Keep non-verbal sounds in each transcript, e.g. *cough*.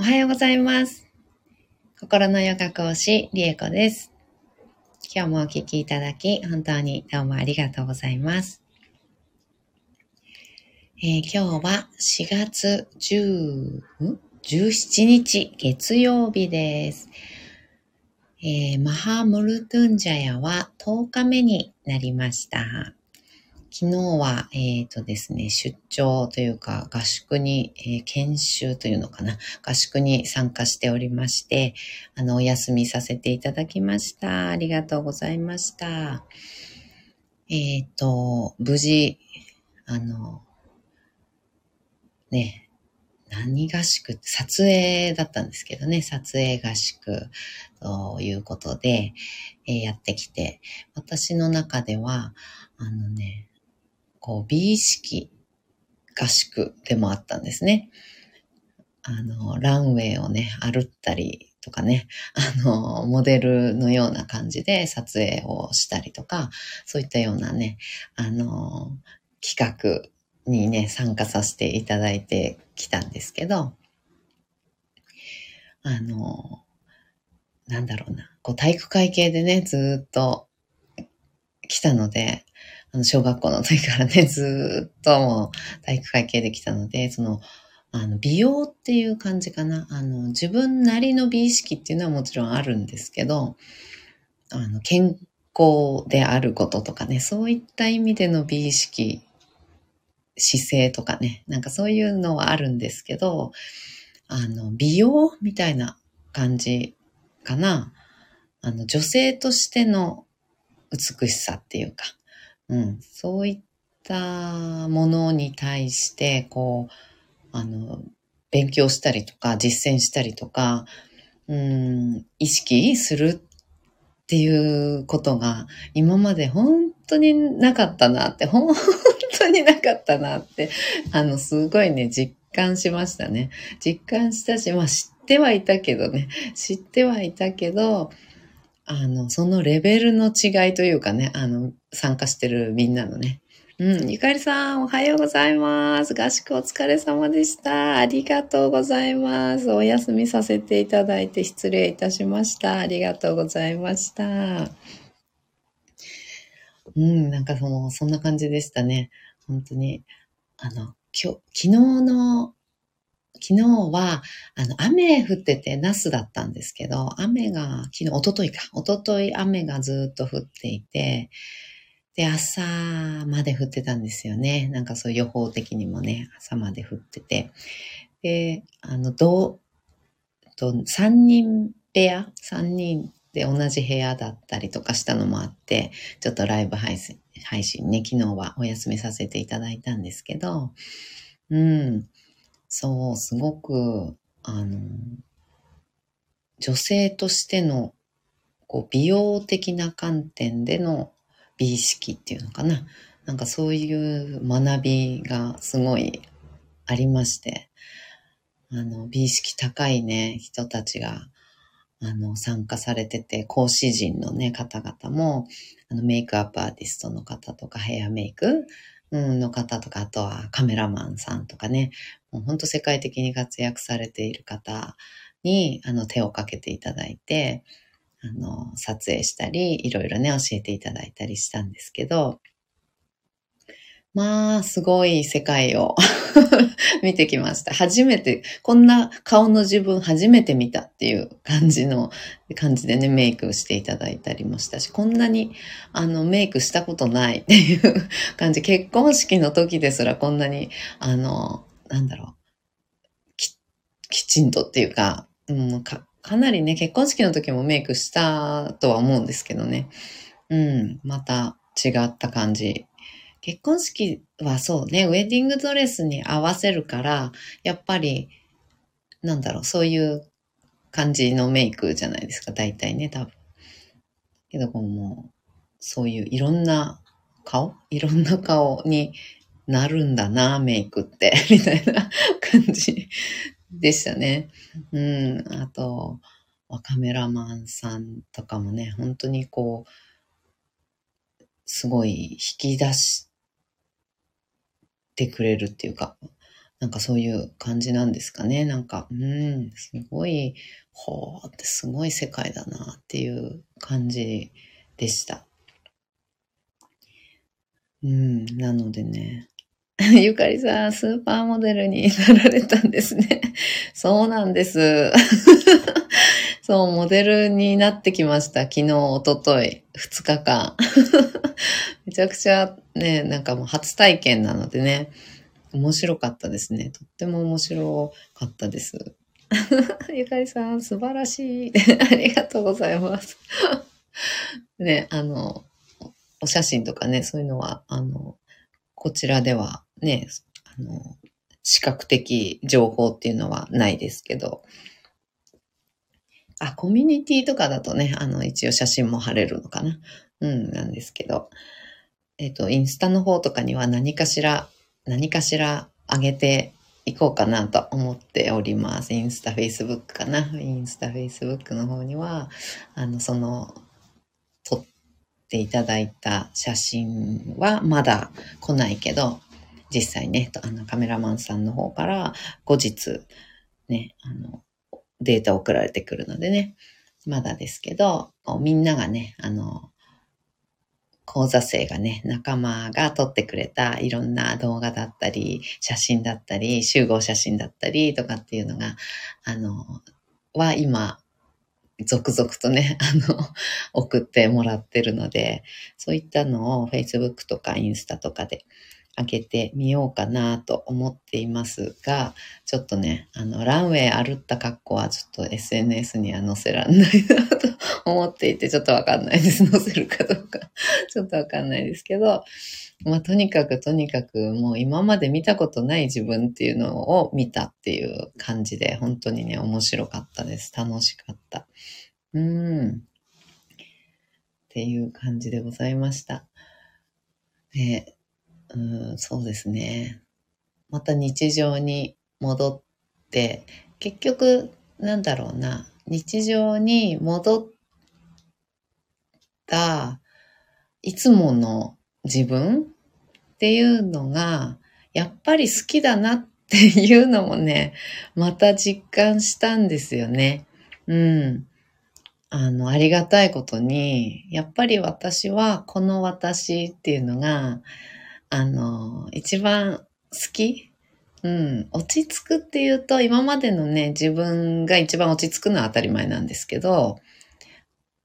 おはようございます。心のヨガ講師、リエコです。今日もお聞きいただき、本当にどうもありがとうございます。えー今日は4月10、17日月曜日です。えーマハムルトゥンジャヤは10日目になりました。昨日は、えっ、とですね、出張というか合宿に、えー研修というのかな、合宿に参加しておりまして、あの、お休みさせていただきました。ありがとうございました。えっ、と、無事、あの、ね、何合宿撮影だったんですけどね、撮影合宿ということで、えーやってきて、私の中では、あのね、こう、美意識合宿でもあったんですね。あの、ランウェイをね、歩ったりとかね、あの、モデルのような感じで撮影をしたりとか、そういったようなね、あの、企画にね、参加させていただいてきたんですけど、あの、なんだろうな、こう体育会系でね、ずっと来たので、あの、小学校の時からね、ずっともう体育会系で来たので、その、あの、美容っていう感じかな。あの、自分なりの美意識っていうのはもちろんあるんですけど、あの、健康であることとかね、そういった意味での美意識、姿勢とかね、なんかそういうのはあるんですけど、あの、美容みたいな感じかな。あの、女性としての美しさっていうか、うん、そういったものに対して、こう、あの、勉強したりとか、実践したりとか、うん、意識するっていうことが、今まで本当になかったなって、*laughs* 本当になかったなって、あの、すごいね、実感しましたね。実感したし、まあ知ってはいたけどね、知ってはいたけど、あの、そのレベルの違いというかね、あの、参加してるみんなのね。うん、ゆかりさん、おはようございます。合宿お疲れ様でした。ありがとうございます。お休みさせていただいて失礼いたしました。ありがとうございました。うん、なんかその、そんな感じでしたね。本当に。あの、今日、昨日の、昨日は、あの、雨降ってて、ナスだったんですけど、雨が、昨日、一昨日か。一昨日雨がずっと降っていて、で、朝まで降ってたんですよね。なんかそう予報的にもね、朝まで降ってて。で、あの、どう、と、3人部屋 ?3 人で同じ部屋だったりとかしたのもあって、ちょっとライブ配信、配信ね、昨日はお休みさせていただいたんですけど、うん、そう、すごく、あの、女性としての、こう、美容的な観点での美意識っていうのかな。なんかそういう学びがすごいありまして、あの、美意識高いね、人たちが、あの、参加されてて、講師陣のね、方々も、あの、メイクアップアーティストの方とか、ヘアメイク、うん、の方とか、あとはカメラマンさんとかね、もう本当世界的に活躍されている方に、あの、手をかけていただいて、あの、撮影したり、いろいろね、教えていただいたりしたんですけど、まあ、すごい世界を *laughs* 見てきました。初めて、こんな顔の自分初めて見たっていう感じの、感じでね、メイクしていただいたりもしたし、こんなに、あの、メイクしたことないっていう感じ。結婚式の時ですらこんなに、あの、なんだろう、き、きちんとっていうか、うん、か、かなりね、結婚式の時もメイクしたとは思うんですけどね。うん、また違った感じ。結婚式はそうね、ウェディングドレスに合わせるから、やっぱり、なんだろう、そういう感じのメイクじゃないですか、大体ね、多分。けど、もう、そういういろんな顔？いろんな顔になるんだな、メイクって、*laughs* みたいな感じでしたね。うん、あと、カメラマンさんとかもね、本当にこう、すごい引き出してくれるっていうか、なんかそういう感じなんですかね。なんか、うん、すごい、ほーってすごい世界だなっていう感じでした。うん、なのでね。*laughs* ゆかりさん、スーパーモデルになられたんですね。*laughs* そうなんです。*laughs* そう、モデルになってきました。昨日、おととい、2日間。めちゃくちゃね、なんかもう初体験なのでね、面白かったですね。とっても面白かったです。ゆかりさん、素晴らしい。ありがとうございます。ね、あの、お写真とかね、そういうのは、あの、こちらではね、あの、視覚的情報っていうのはないですけど、あ、コミュニティとかだとね、あの、一応写真も貼れるのかな。うん、なんですけど、えっ、と、インスタの方とかには何かしら、何かしら上げていこうかなと思っております。インスタ、フェイスブックかな。インスタ、フェイスブックの方には、あの、その、っていただいた写真はまだ来ないけど、実際ね、あの、カメラマンさんの方から後日、ね、あの、データ送られてくるのでね、まだですけど、みんながね、あの、講座生がね、仲間が撮ってくれたいろんな動画だったり、写真だったり、集合写真だったりとかっていうのが、あの、は今、続々とね、*laughs* あの、送ってもらってるので、そういったのを Facebook とかインスタとかで開けてみようかなと思っていますが、ちょっとね、あの、ランウェイ歩った格好はちょっと SNS には載せらんないなと思っていて、ちょっとわかんないです。載せるかどうか。ちょっとわかんないですけど、まあ、とにかくとにかくもう今まで見たことない自分っていうのを見たっていう感じで、本当にね、面白かったです。楽しかった。うん。っていう感じでございました。で、うん、そうですね。また日常に戻って、結局、なんだろうな、日常に戻った、いつもの自分っていうのが、やっぱり好きだなっていうのもね、また実感したんですよね。うん。あの、ありがたいことに、やっぱり私は、この私っていうのが、あの、一番好き？うん。落ち着くっていうと、今までのね、自分が一番落ち着くのは当たり前なんですけど、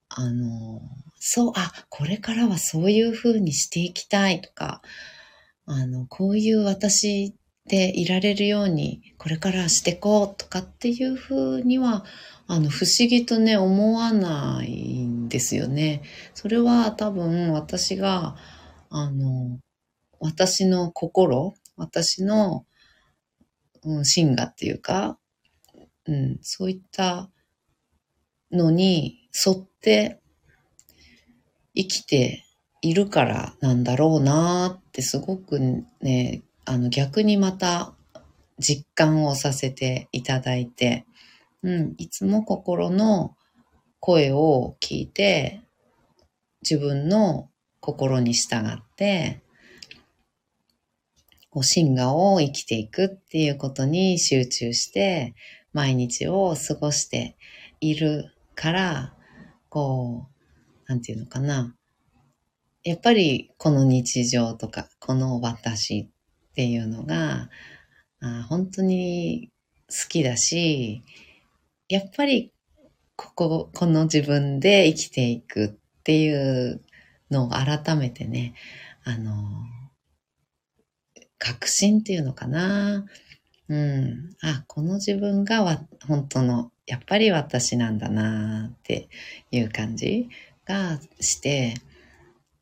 あの、そう、あ、これからはそういう風にしていきたいとか、あの、こういう私でいられるように、これからしてこうとかっていう風には、あの、不思議とね、思わないんですよね。それは多分私が、あの、私の心、私の、うん、芯がっていうか、うん、そういったのに沿って生きているからなんだろうなってすごくね、あの逆にまた実感をさせていただいて、うん、いつも心の声を聞いて自分の心に従ってこう、真我を生きていくっていうことに集中して、毎日を過ごしているから、こう、なんていうのかな。やっぱりこの日常とか、この私っていうのが、あ本当に好きだし、やっぱりここ、この自分で生きていくっていうのを改めてね、あの、確信っていうのかな。うん。あ、この自分がわ本当の、やっぱり私なんだなっていう感じがして、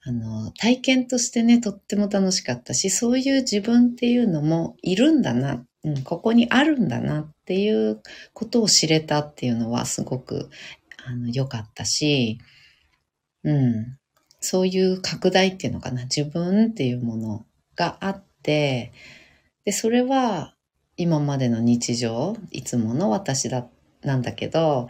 あの、体験としてね、とっても楽しかったし、そういう自分っていうのもいるんだな、うん、ここにあるんだなっていうことを知れたっていうのはすごく、あの、良かったし、うん、そういう拡大っていうのかな、自分っていうものがあって、で、それは今までの日常、いつもの私だ、なんだけど、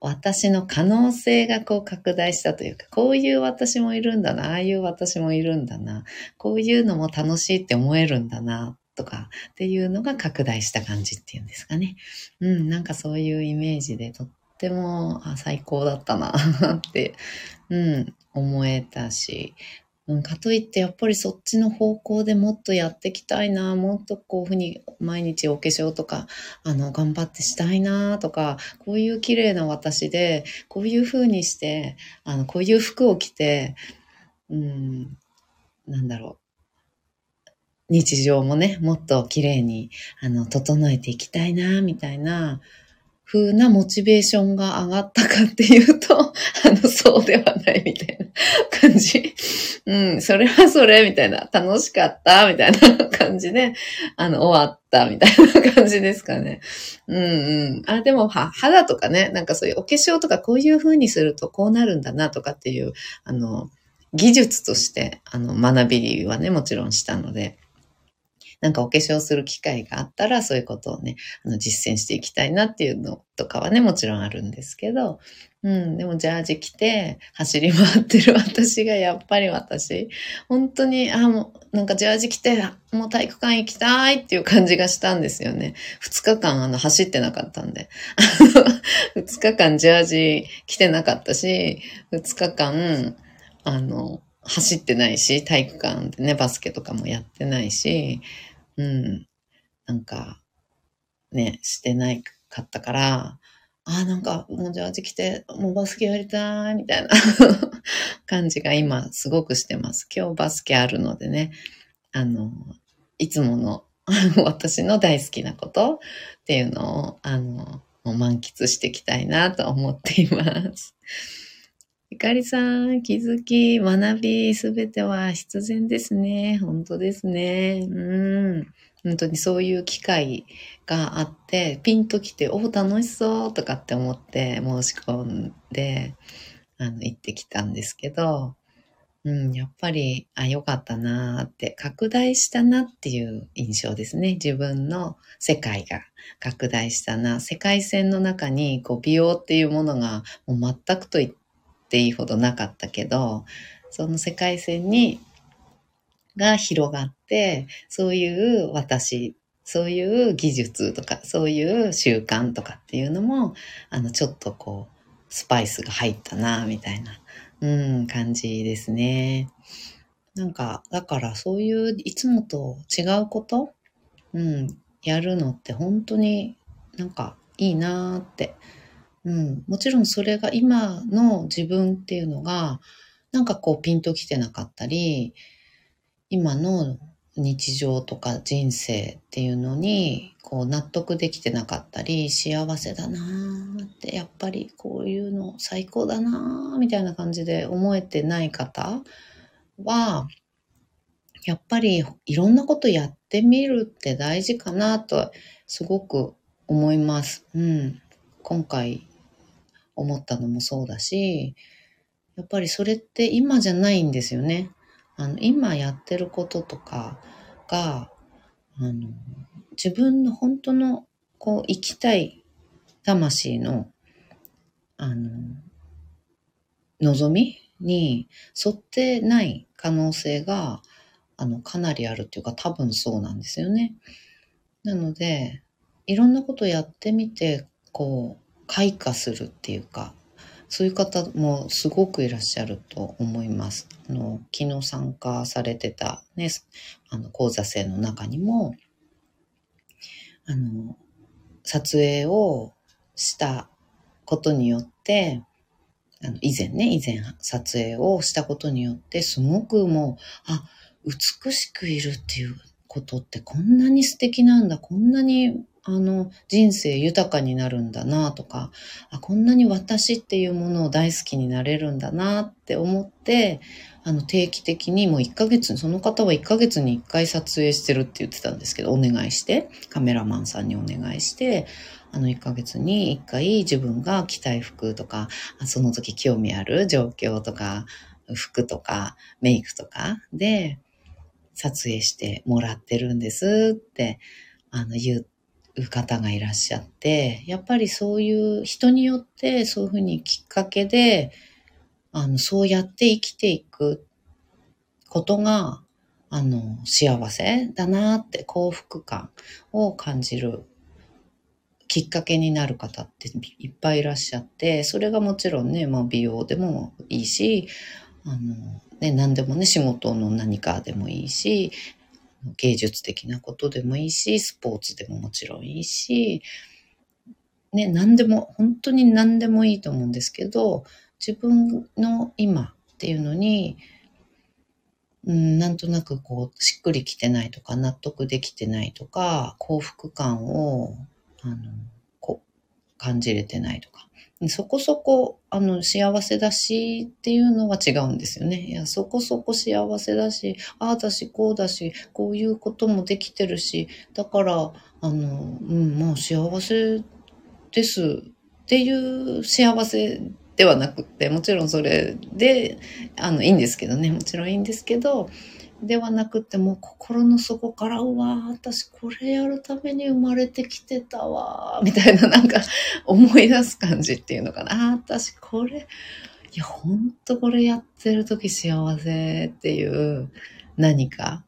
私の可能性がこう拡大したというか、こういう私もいるんだな、ああいう私もいるんだな、こういうのも楽しいって思えるんだなとかっていうのが拡大した感じっていうんですかね。うん、なんかそういうイメージでとってもあ最高だったな *laughs* って、うん、思えたし、うん、かといってやっぱりそっちの方向でもっとやっていきたいな、もっとこういうふうに毎日お化粧とか、あの、頑張ってしたいなとか、こういう綺麗な私で、こういうふうにして、あの、こういう服を着て、うん、なんだろう。日常もね、もっと綺麗に、あの、整えていきたいな、みたいな、風なモチベーションが上がったかっていうと、*laughs* あの、そうではないみたいな感じ。*laughs* うん、それはそれ、みたいな。楽しかった、みたいな感じで、*laughs* あの、終わった、みたいな感じですかね。うんうん。あ、でも、は、肌とかね、なんかそういうお化粧とかこういう風にするとこうなるんだなとかっていう、あの、技術として、あの、学びはね、もちろんしたので、なんかお化粧する機会があったら、そういうことをね、あの実践していきたいなっていうのとかはね、もちろんあるんですけど、うん、でもジャージ着て走り回ってる *laughs* 私がやっぱり私、本当に、あ、もうなんかジャージ着て、もう体育館行きたいっていう感じがしたんですよね。二日間あの走ってなかったんで。*laughs* 二日間ジャージ着てなかったし、二日間、あの、走ってないし、体育館でね、バスケとかもやってないし、うん、なんか、ね、してないかったから、ああ、なんか、もうジャージ着て、もうバスケやりたい、みたいな *laughs* 感じが今すごくしてます。今日バスケあるのでね、あの、いつもの *laughs* 私の大好きなことっていうのを、あの、満喫していきたいなと思っています。ゆかりさん、気づき、学び、すべては必然ですね。本当ですね。うん。本当にそういう機会があって、ピンと来て、お楽しそうとかって思って申し込んで、あの、行ってきたんですけど、うん、やっぱり、あ、よかったなーって、拡大したなっていう印象ですね。自分の世界が拡大したな。世界線の中に、こう、美容っていうものが、もう全くと言ってっていいほどなかったけど、その世界線に、が広がって、そういう私、そういう技術とか、そういう習慣とかっていうのも、あの、ちょっとこう、スパイスが入ったな、みたいな、うん、感じですね。なんか、だからそういういつもと違うこと、うん、やるのって本当になんかいいなーってうん、もちろんそれが今の自分っていうのが、なんかこうピンときてなかったり、今の日常とか人生っていうのにこう納得できてなかったり幸せだなーってやっぱりこういうの最高だなーみたいな感じで思えてない方はやっぱりいろんなことやってみるって大事かなとすごく思います。うん、今回思ったのもそうだし、やっぱりそれって今じゃないんですよね。あの、今やってることとかが、あの、自分の本当の、こう、生きたい魂の、あの、望みに沿ってない可能性が、あの、かなりあるっていうか多分そうなんですよね。なので、いろんなことやってみて、こう、開花するっていうか、そういう方もすごくいらっしゃると思います。あの昨日参加されてたね、あの講座生の中にも、あの、撮影をしたことによって、あの以前ね、以前撮影をしたことによって、すごくもう、あ、美しくいるっていうことってこんなに素敵なんだ、こんなにあの、人生豊かになるんだなとか、あ、こんなに私っていうものを大好きになれるんだなって思って、あの、定期的にもう1ヶ月、その方は1ヶ月に1回撮影してるって言ってたんですけど、お願いして、カメラマンさんにお願いして、あの、1ヶ月に1回自分が着たい服とか、その時興味ある状況とか、服とか、メイクとかで、撮影してもらってるんですって、あの、言って、う方がいらっしゃって、やっぱりそういう人によってそういうふうにきっかけで、あの、そうやって生きていくことが、あの、幸せだなって幸福感を感じるきっかけになる方っていっぱいいらっしゃって、それがもちろんね、まあ、美容でもいいし、あの、ね、何でもね、仕事の何かでもいいし、芸術的なことでもいいし、スポーツでももちろんいいし、ね、何でも、本当に何でもいいと思うんですけど、自分の今っていうのに、うん、なんとなくこう、しっくりきてないとか、納得できてないとか、幸福感を、あの、こ、感じれてないとか、そこそこ、あの、幸せだしっていうのは違うんですよね。いや、そこそこ幸せだし、ああだし、こうだし、こういうこともできてるし、だから、あの、うん、もう幸せですっていう幸せではなくって、もちろんそれで、あの、いいんですけどね、もちろんいいんですけど、ではなくても心の底から、うわ私これやるために生まれてきてたわみたいななんか思い出す感じっていうのかな。あ私これ、いや、ほんとこれやってる時幸せっていう何か。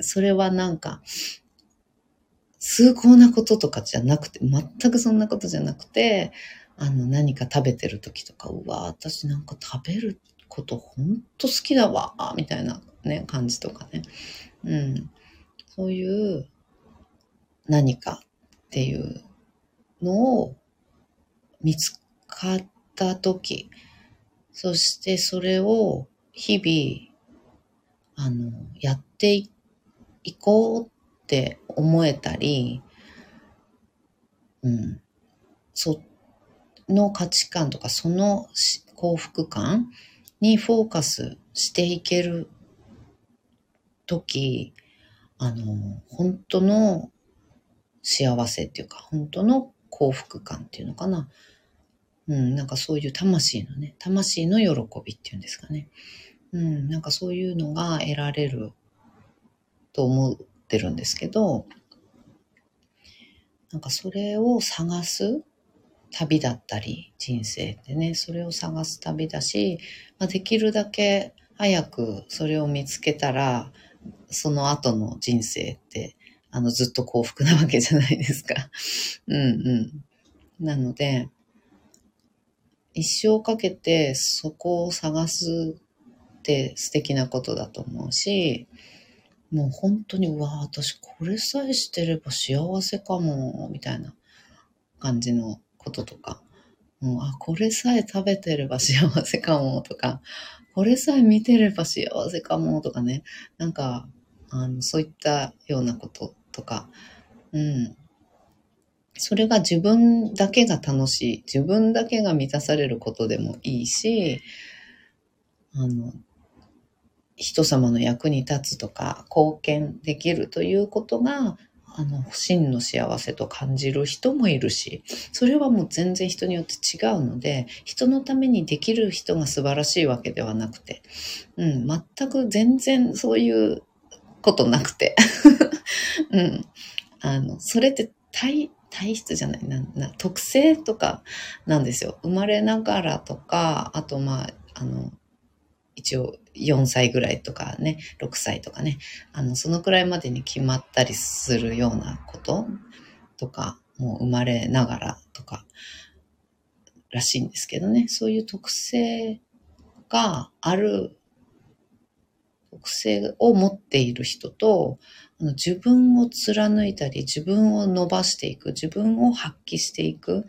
それはなんか、崇高なこととかじゃなくて、全くそんなことじゃなくて、あの、何か食べてる時とか、うわ、私なんか食べることほんと好きだわ、みたいなね、感じとかね。うん。そういう何かっていうのを見つかった時、そしてそれを日々、あの、やっていこうって思えたり、うん、その価値観とかその幸福感にフォーカスしていける時、あの、本当の幸せっていうか、本当の幸福感っていうのかな。うん、なんかそういう魂のね、魂の喜びっていうんですかね。うん、なんかそういうのが得られると思ってるんですけど、なんかそれを探す旅だったり、人生ってね、それを探す旅だし、まあ、できるだけ早くそれを見つけたら、その後の人生って、あの、ずっと幸福なわけじゃないですか。*laughs* うんうん。なので、一生かけてそこを探すって素敵なことだと思うし、もう本当に、うわ、私これさえしてれば幸せかも、みたいな感じのこととか、もう、あ、これさえ食べてれば幸せかも、とか、これさえ見てれば幸せかも、とかね、なんか、あの、そういったようなこととか、うん。それが自分だけが楽しい、自分だけが満たされることでもいいし、あの、人様の役に立つとか貢献できるということがあの真の幸せと感じる人もいるしそれはもう全然人によって違うので人のためにできる人が素晴らしいわけではなくて、うん、全く全然そういうことなくて、*laughs* うん、あのそれって体体質じゃないなな特性とかなんですよ。生まれながらとかあとまああの一応4歳ぐらいとかね、6歳とかね、あの、そのくらいまでに決まったりするようなこととか、もう生まれながらとか、らしいんですけどね、そういう特性がある、特性を持っている人と、あの自分を貫いたり、自分を伸ばしていく、自分を発揮していく、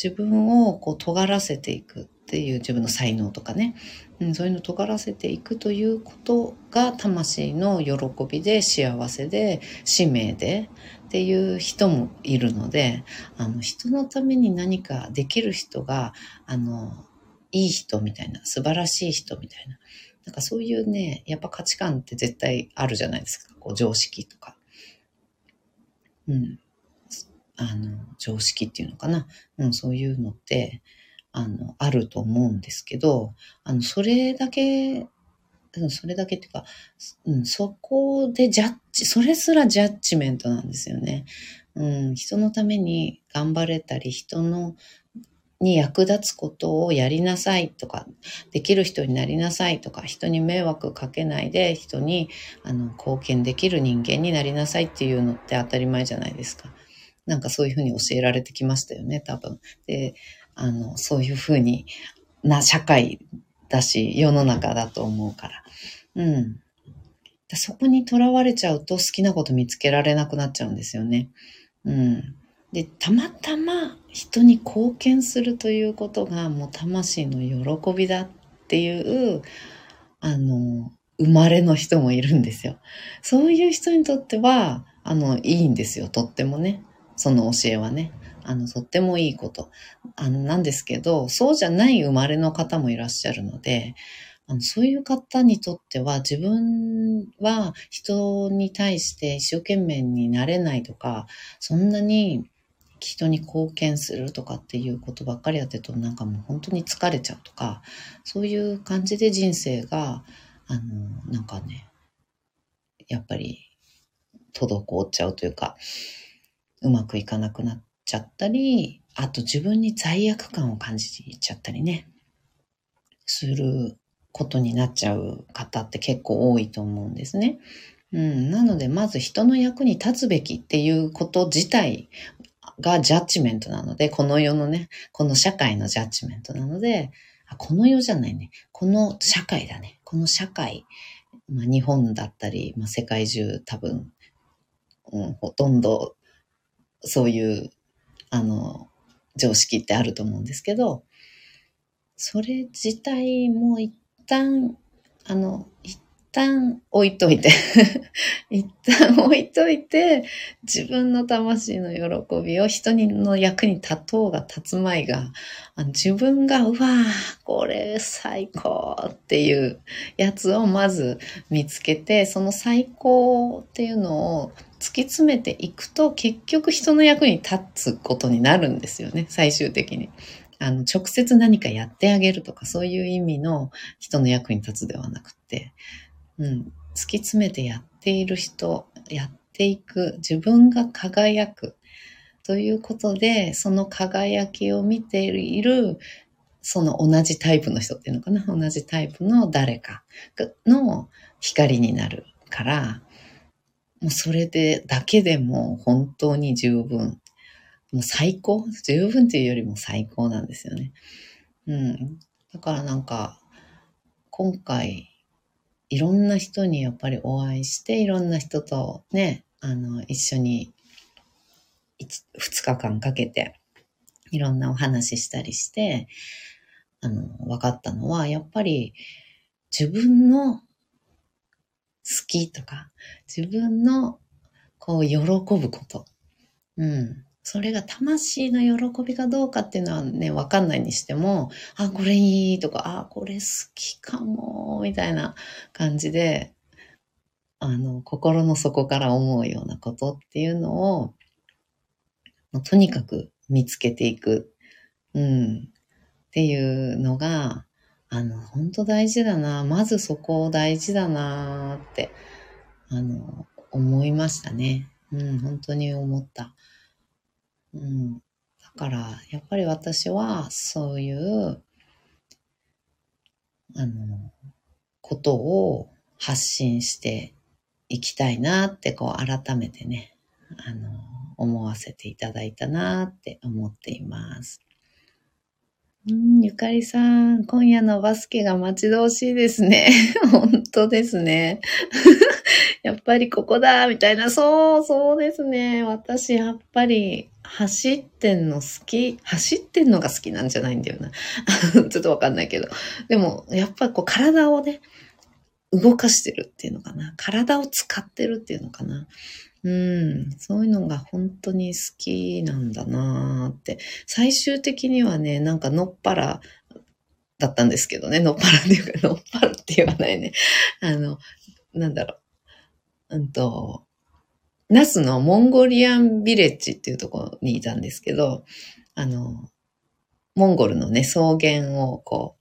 自分をこう尖らせていくっていう自分の才能とかね、うん、そういうのを尖らせていくということが魂の喜びで幸せで使命でっていう人もいるのであの人のために何かできる人があのいい人みたいな素晴らしい人みたいななんかそういうねやっぱ価値観って絶対あるじゃないですかこう常識とか。うんあの、常識っていうのかな。うん、そういうのって、あの、あると思うんですけど、あの、それだけ、それだけっていうか、うん、そこでジャッジ、それすらジャッジメントなんですよね。うん、人のために頑張れたり、人のに役立つことをやりなさいとか、できる人になりなさいとか、人に迷惑かけないで人にあの貢献できる人間になりなさいっていうのって当たり前じゃないですか。なんかそういうふうに教えられてきましたよね、多分。で、あの、そういうふうにな社会だし、世の中だと思うから。うん。そこにとらわれちゃうと好きなこと見つけられなくなっちゃうんですよね。うん。で、たまたま人に貢献するということがもう魂の喜びだっていう、あの、生まれの人もいるんですよ。そういう人にとっては、あの、いいんですよ。とってもね。その教えはね。あの、とってもいいこと。あの、なんですけど、そうじゃない生まれの方もいらっしゃるので、あのそういう方にとっては自分は人に対して一生懸命になれないとか、そんなに人に貢献するとかっていうことばっかりやってるとなんかもう本当に疲れちゃうとか、そういう感じで人生が、あの、なんかね、やっぱり滞っちゃうというか、うまくいかなくなっちゃったり、あと自分に罪悪感を感じちゃったりね、することになっちゃう方って結構多いと思うんですね。うん、なので、まず人の役に立つべきっていうこと自体がジャッジメントなので、この世のね、この社会のジャッジメントなので、あこの世じゃないね。この社会だね。この社会。まあ、日本だったり、まあ、世界中多分、うん、ほとんどそういう、あの、常識ってあると思うんですけど、それ自体も一旦、あの、一旦置いといて *laughs* 一旦置いといて、自分の魂の喜びを人の役に立とうが立つまいが、自分が、うわぁ、これ最高っていうやつをまず見つけて、その最高っていうのを突き詰めていくと、結局人の役に立つことになるんですよね、最終的に。あの、直接何かやってあげるとか、そういう意味の人の役に立つではなくて、うん、突き詰めてやっている人、やっていく、自分が輝くということで、その輝きを見ている、その同じタイプの人っていうのかな、同じタイプの誰かの光になるから、もうそれでだけでも本当に十分もう最高？十分っていうよりも最高なんですよね。うん。だからなんか、今回、いろんな人にやっぱりお会いして、いろんな人とね、あの、一緒に2日間かけて、いろんなお話ししたりして、あの、分かったのは、やっぱり自分の好きとか、自分のこう喜ぶこと。うん。それが魂の喜びかどうかっていうのはね、わかんないにしても、あ、これいいとか、あ、これ好きかも、みたいな感じで、あの、心の底から思うようなことっていうのを、とにかく見つけていく。うん。っていうのが、あの、本当大事だな。まずそこを大事だなって、あの、思いましたね。うん、本当に思った。うん。だから、やっぱり私は、そういう、あの、ことを発信していきたいなって、こう、改めてね、あの、思わせていただいたなって思っています。うん、ゆかりさん、今夜のバスケが待ち遠しいですね。*laughs* 本当ですね。*laughs* やっぱりここだみたいな、そう、そうですね。私、やっぱり、走ってんの好き走ってんのが好きなんじゃないんだよな。*laughs* ちょっとわかんないけど。でも、やっぱこう体をね、動かしてるっていうのかな。体を使ってるっていうのかな。うん、そういうのが本当に好きなんだなーって。最終的にはね、なんかのっぱらだったんですけどね、のっぱらっていうか、のっぱらって言わないね。あの、なんだろう。うんと、ナスのモンゴリアンビレッジっていうところにいたんですけど、あの、モンゴルのね、草原をこ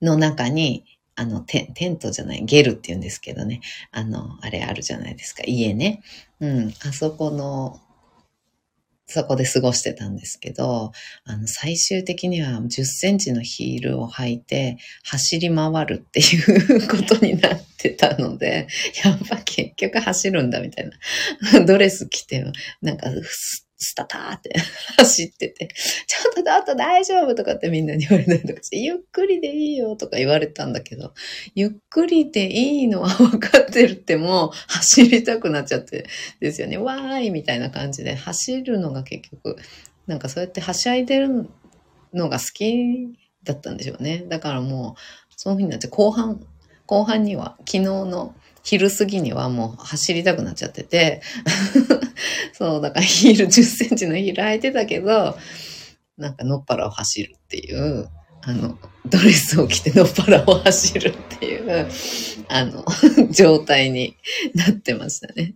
う、の中に、あの、テテントじゃない、ゲルって言うんですけどね、あの、あれあるじゃないですか、家ね。うん、あそこの、そこで過ごしてたんですけど、あの、最終的には10センチのヒールを履いて走り回るっていうことになってたので、やっぱ結局走るんだみたいな。ドレス着て、なんか、スタターって *laughs* 走ってて、ちょっとちょっと大丈夫とかってみんなに言われたりとかして、ゆっくりでいいよとか言われたんだけど、ゆっくりでいいのは分かってるってもう走りたくなっちゃってですよね。わーいみたいな感じで走るのが結局、なんかそうやってはしゃいでるのが好きだったんでしょうね。だからもう、そういう風になって後半、後半には昨日の昼過ぎにはもう走りたくなっちゃってて *laughs* そう、だからヒール10センチのヒール履いてたけど、なんかのっぱらを走るっていう、あの、ドレスを着てのっぱらを走るっていう、あの、*laughs* 状態になってましたね。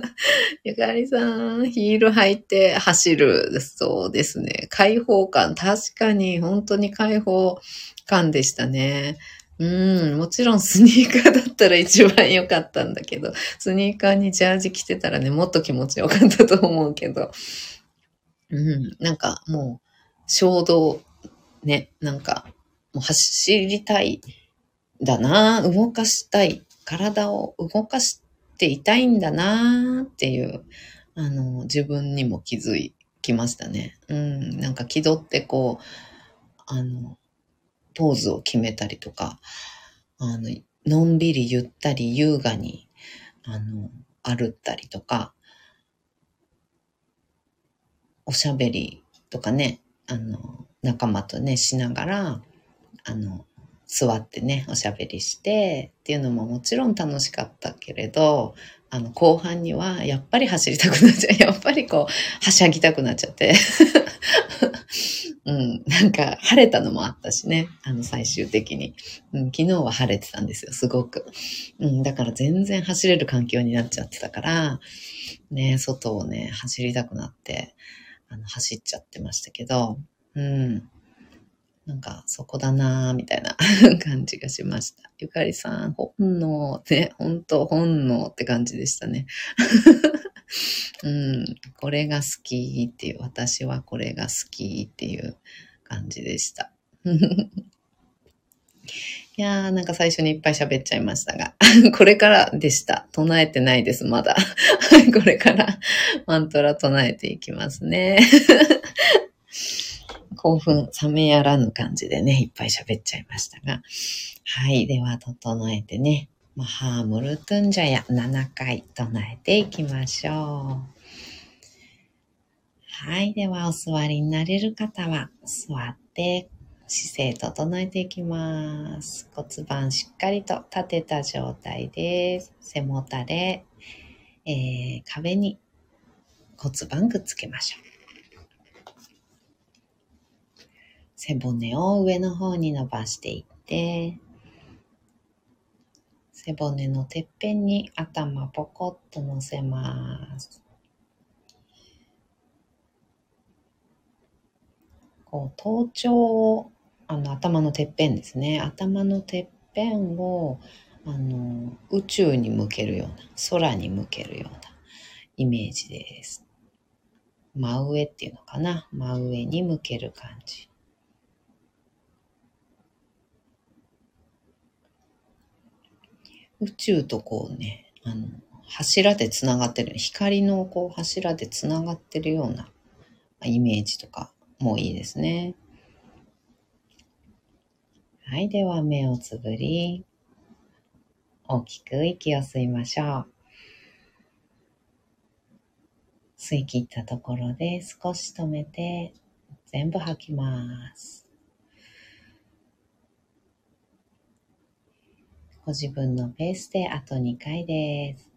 *laughs* ゆかりさん、ヒール履いて走る。そうですね。開放感。確かに、本当に開放感でしたね。うん、もちろんスニーカーだったら一番良かったんだけど、*laughs* スニーカーにジャージ着てたらね、もっと気持ちよかったと思うけど、うん、なんかもう、衝動、ね、なんか、もう走りたい、だな動かしたい、体を動かしていたいんだなっていう、あの、自分にも気づきましたね。うん、なんか気取ってこう、あの、ポーズを決めたりとか、あの、のんびりゆったり優雅に、あの、歩ったりとか、おしゃべりとかね、あの、仲間とね、しながら、あの、座ってね、おしゃべりしてっていうのももちろん楽しかったけれど、あの、後半にはやっぱり走りたくなっちゃう。やっぱりこう、はしゃぎたくなっちゃって。うん、なんか晴れたのもあったしね、あの最終的に、うん。昨日は晴れてたんですよ、すごく。うん、だから全然走れる環境になっちゃってたから、ね、外をね、走りたくなって、あの、走っちゃってましたけど、うん。なんか、そこだなぁ、みたいな *laughs* 感じがしました。ゆかりさん、本能、ね、本当本能って感じでしたね。うん、これが好きっていう、私はこれが好きっていう感じでした。*laughs* いやー、なんか最初にいっぱい喋っちゃいましたが、*laughs* これからでした。唱えてないです、まだ。*laughs* これからマントラ唱えていきますね。興奮冷めやらぬ感じでね、いっぱい喋っちゃいましたが。はい。では、整えてね、マハームルトゥンジャヤ7回唱えていきましょう。はい。では、お座りになれる方は、座って姿勢整えていきます。骨盤しっかりと立てた状態です。背もたれ、えー、壁に骨盤くっつけましょう。背骨を上の方に伸ばしていって、背骨のてっぺんに頭ポコッと乗せます。こう頭頂をあの頭のてっぺんですね頭のてっぺんをあの宇宙に向けるような空に向けるようなイメージです。真上っていうのかな真上に向ける感じ。宇宙とこうね、あの、柱でつながってる、光のこう柱でつながってるようなイメージとかもいいですね。はい。では、目をつぶり、大きく息を吸いましょう。吸い切ったところで少し止めて、全部吐きます。ご自分のペースであと2回です。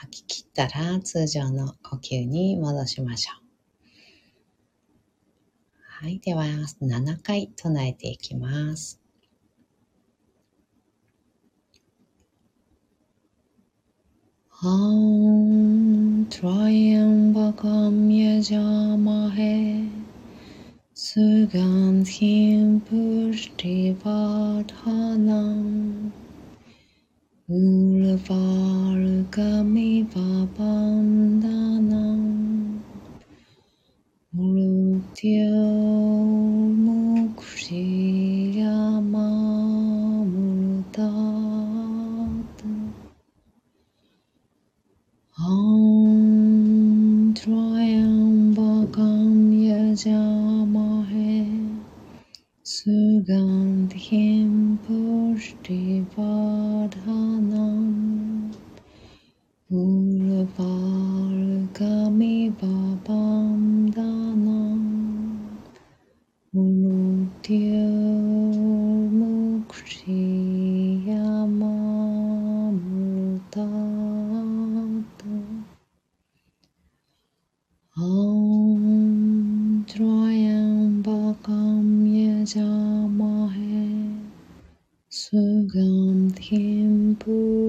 吐き切ったら通常の呼吸に戻しましょう。はい、では7回唱えていきます。あ त्रयं वकं यजामहे सुगन्धिं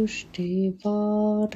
ष्टिबाढ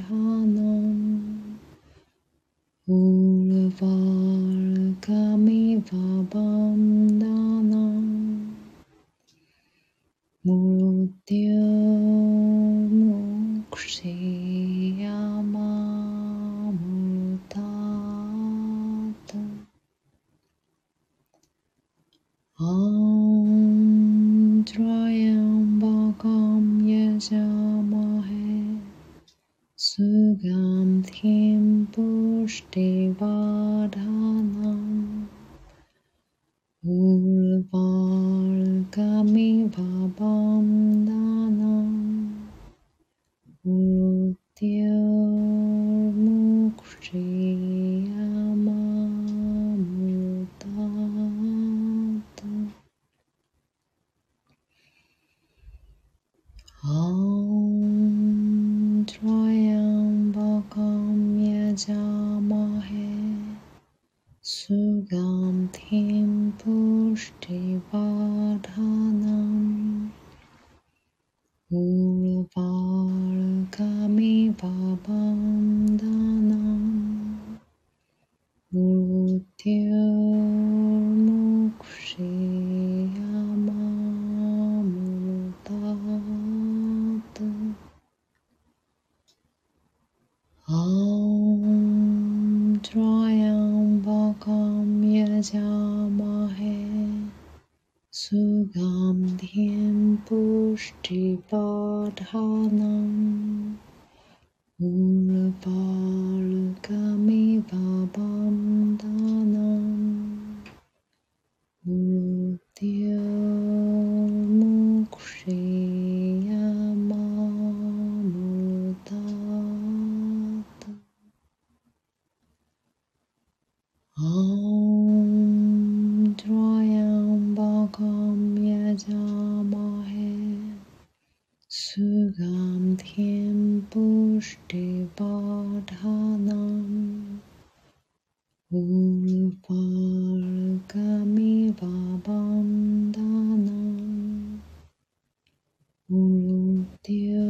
सुगन्धिं पुष्टिवर्धनम् उर्वारुकमिव बन्धनम् मृत्युर्मुक्षीयमामृतात् Oh dear.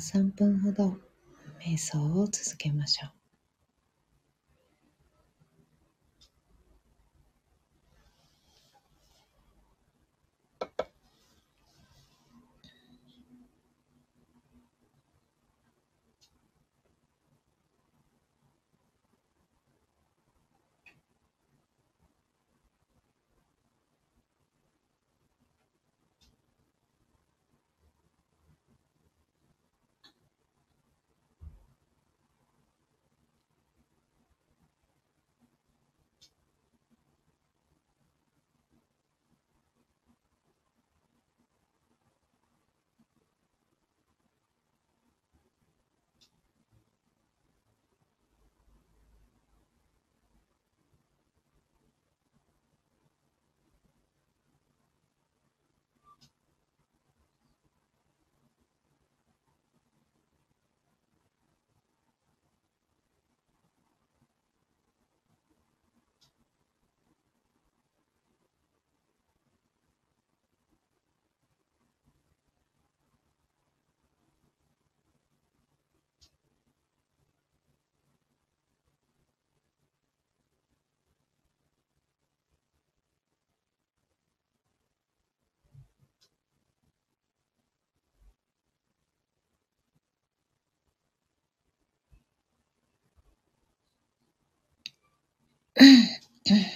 3分ほど瞑想を続けましょう。嗯 *laughs*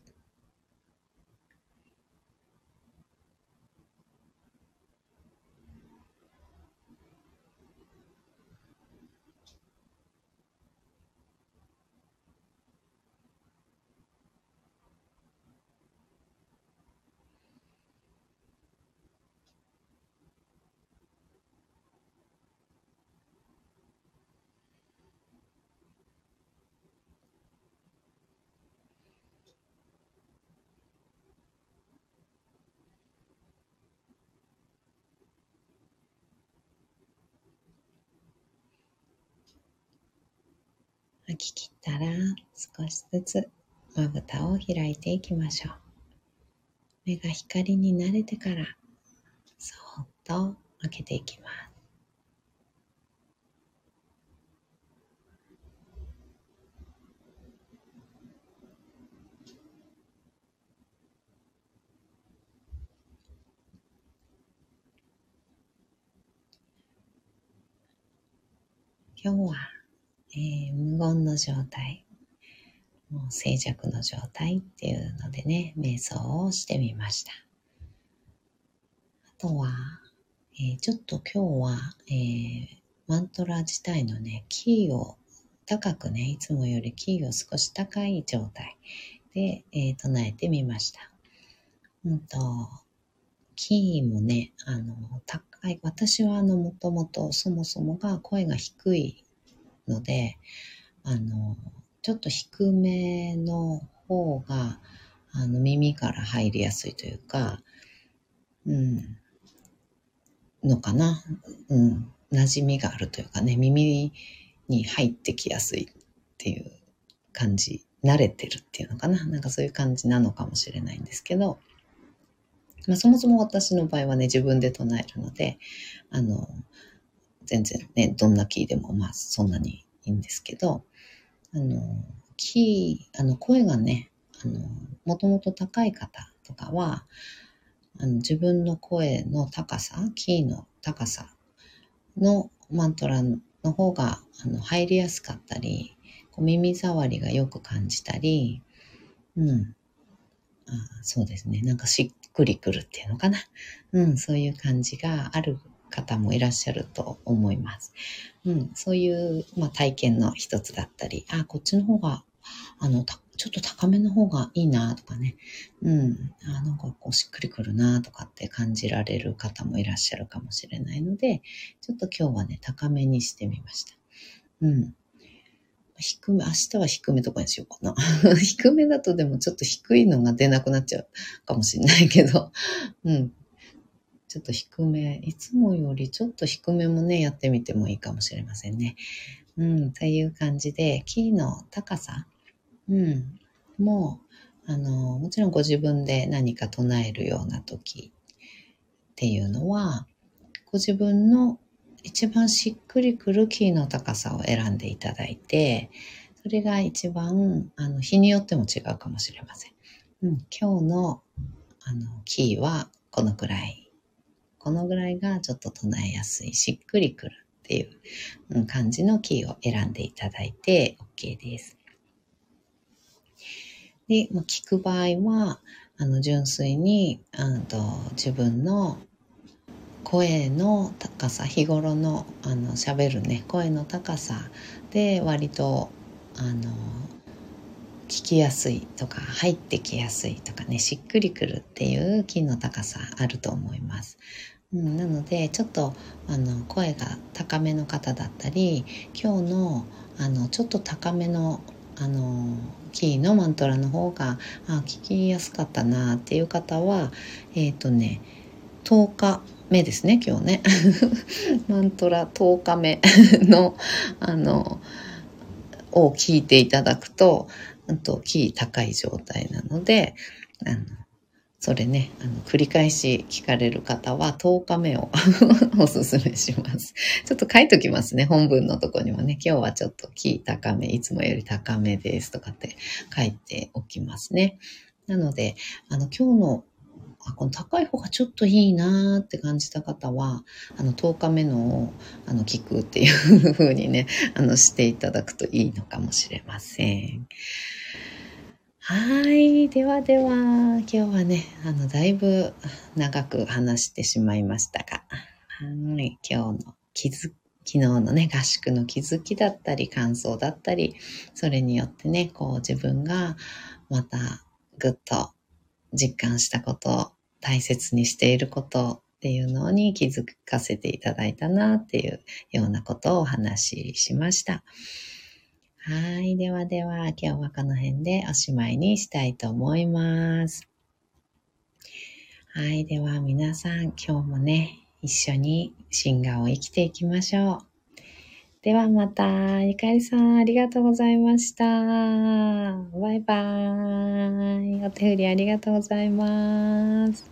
吐き切ったら少しずつまぶたを開いていきましょう。目が光に慣れてからそーっと開けていきます。今日はえー、無言の状態、もう静寂の状態っていうのでね、瞑想をしてみました。あとは、えー、ちょっと今日は、えー、マントラ自体のね、キーを高くね、いつもよりキーを少し高い状態で、えー、唱えてみました。うんと、キーもね、あの、高い、私はあの、もともとそもそもが声が低いので、あの、ちょっと低めの方が、あの、耳から入りやすいというか、うん、のかな。うん、馴染みがあるというかね、耳に入ってきやすいっていう感じ、慣れてるっていうのかな。なんかそういう感じなのかもしれないんですけど、まあ、そもそも私の場合はね、自分で唱えるので、あの、全然ね、どんなキーでもまあそんなにいいんですけど、あの、キー、あの声がね、あの、もともと高い方とかは、あの自分の声の高さ、キーの高さのマントラの方があの入りやすかったり、こう耳障りがよく感じたり、うん。あそうですね。なんかしっくりくるっていうのかな。うん、そういう感じがある方もいらっしゃると思います。うん、そういう、まあ、体験の一つだったり、あ、こっちの方が、あの、ちょっと高めの方がいいなとかね、うん、あなんかこうしっくりくるなとかって感じられる方もいらっしゃるかもしれないので、ちょっと今日はね、高めにしてみました。うん。低め、明日は低めとかにしようかな。*laughs* 低めだとでもちょっと低いのが出なくなっちゃうかもしれないけど、うん。ちょっと低め、いつもよりちょっと低めもね、やってみてもいいかもしれませんね。うん、という感じで、キーの高さ、うん、もう、あの、もちろんご自分で何か唱えるような時っていうのは、ご自分の一番しっくりくるキーの高さを選んでいただいて、それが一番、あの、日によっても違うかもしれません。うん、今日の、あの、キーはこのくらいこのぐらいがちょっと唱えやすい、しっくりくるっていう感じのキーを選んでいただいて OK です。でま、聞く場合は、あの、純粋に、あと自分の声の高さ、日頃の、あの、喋るね、声の高さで割と、あの、聞きやすいとか入ってきやすいとかねしっくりくるっていう気の高さあると思います。うん、なのでちょっとあの声が高めの方だったり今日のあのちょっと高めのあのキーのマントラの方があ聞きやすかったなっていう方はえっ、ー、とね10日目ですね今日ね。*laughs* マントラ10日目のあのを聞いていただくととキー高い状態なのであのそれね、あの、繰り返し聞かれる方は10日目を *laughs* おすすめします。ちょっと書いときますね。本文のとこにもね。今日はちょっとキー高め、いつもより高めですとかって書いておきますね。なので、あの、今日のあこの高い方がちょっといいなーって感じた方は、あの、10日目のを、あの、聞くっていう風にね、あの、していただくといいのかもしれません。はい。ではでは、今日はね、あの、だいぶ長く話してしまいましたが、はい。今日の気づ昨日のね、合宿の気づきだったり、感想だったり、それによってね、こう自分がまたぐっと実感したこと、大切にしていることっていうのに気づかせていただいたなっていうようなことをお話ししました。はい。ではでは、今日はこの辺でおしまいにしたいと思います。はい。では皆さん、今日もね、一緒にシンガーを生きていきましょう。ではまた、ゆかりさん、ありがとうございました。バイバーイ。お手振りありがとうございます。